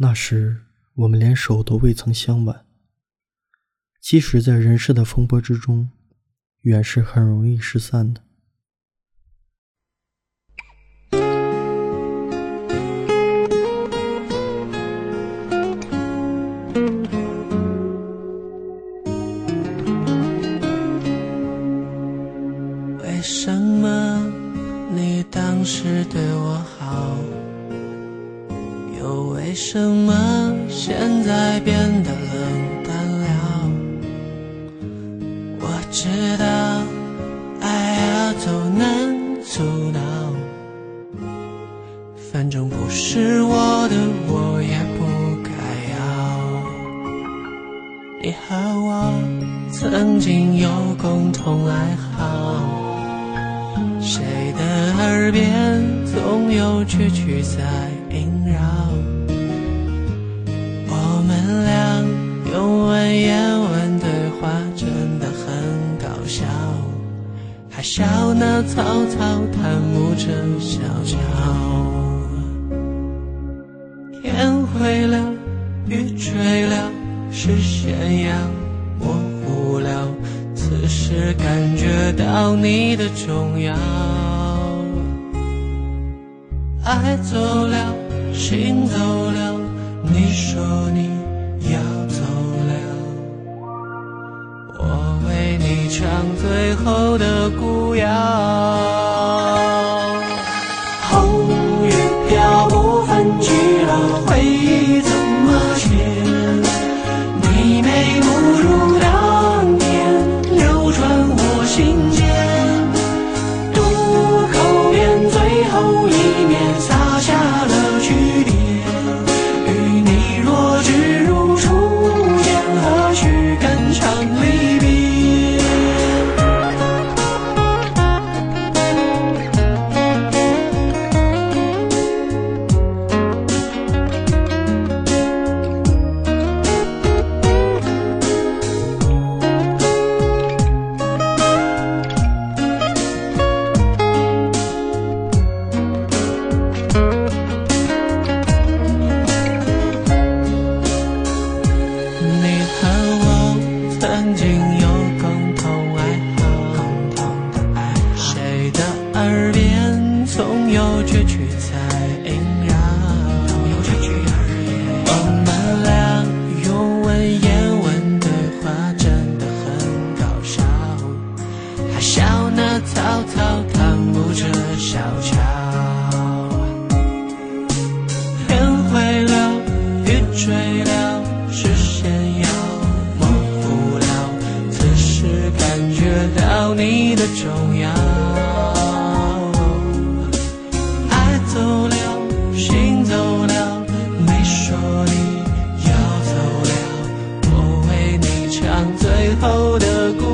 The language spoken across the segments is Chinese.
那时我们连手都未曾相挽。即使在人世的风波之中，远是很容易失散的。为什么你当时对我好，什么现在变得冷淡了？我知道爱要走难阻挠，反正不是我的，我也不该要。你和我曾经有共同爱好。谁的耳边总有句句在萦绕？到你的重要，爱走了，心走了，你说你要走了，我为你唱最后的古谣。最后的。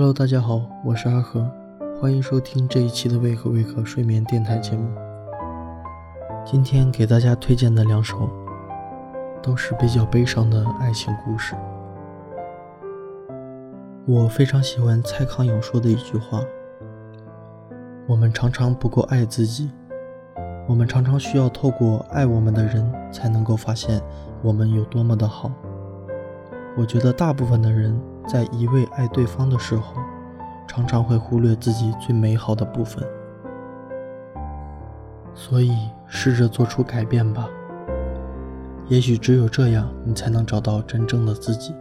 Hello，大家好，我是阿和，欢迎收听这一期的为何为何睡眠电台节目。今天给大家推荐的两首，都是比较悲伤的爱情故事。我非常喜欢蔡康永说的一句话：“我们常常不够爱自己，我们常常需要透过爱我们的人，才能够发现我们有多么的好。”我觉得大部分的人在一味爱对方的时候，常常会忽略自己最美好的部分。所以，试着做出改变吧。也许只有这样，你才能找到真正的自己。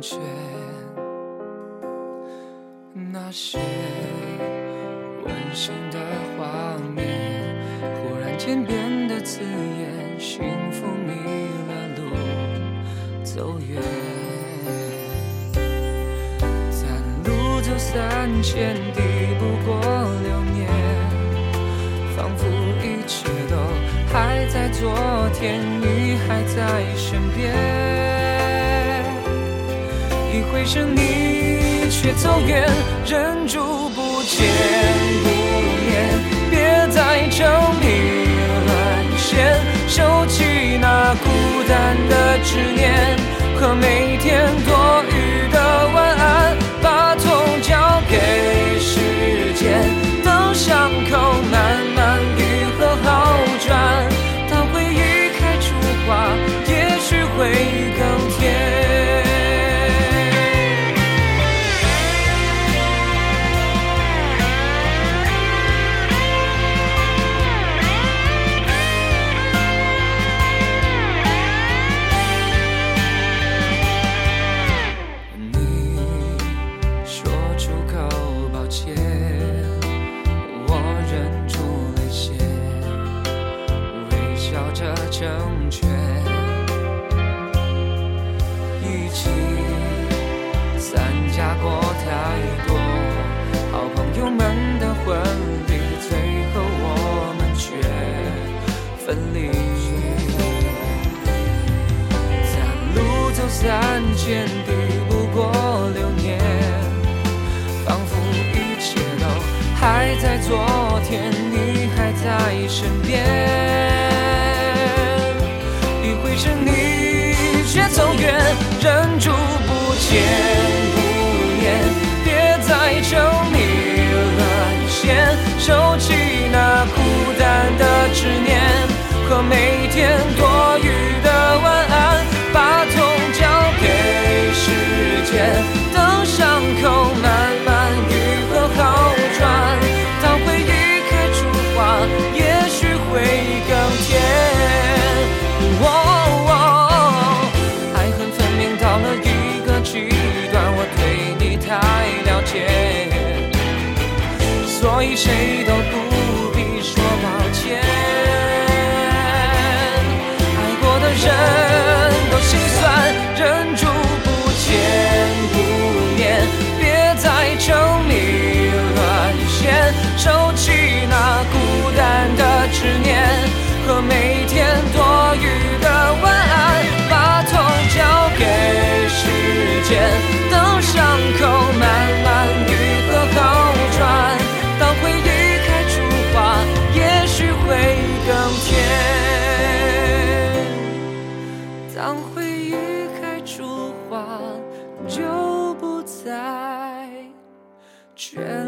全。那些温馨的画面，忽然间变得刺眼，幸福迷了路，走远。在路走三千，抵不过流年，仿佛一切都还在昨天，你还在身边。可是，你却走远，忍住不见不念，别再沉迷沦陷，收起那孤单的执念和每天多余。分离。在路走三千，抵不过流年，仿佛一切都还在昨天，你还在身边。一回身，你却走远，忍住不见不念，别再沉迷沦陷，收起那孤单的执念和每天多余的晚安，把痛交给时间，等伤口慢慢愈合好转，当回忆开出花，也许会更甜。哦，爱恨分明到了一个极端，我对你太了解，所以谁 True.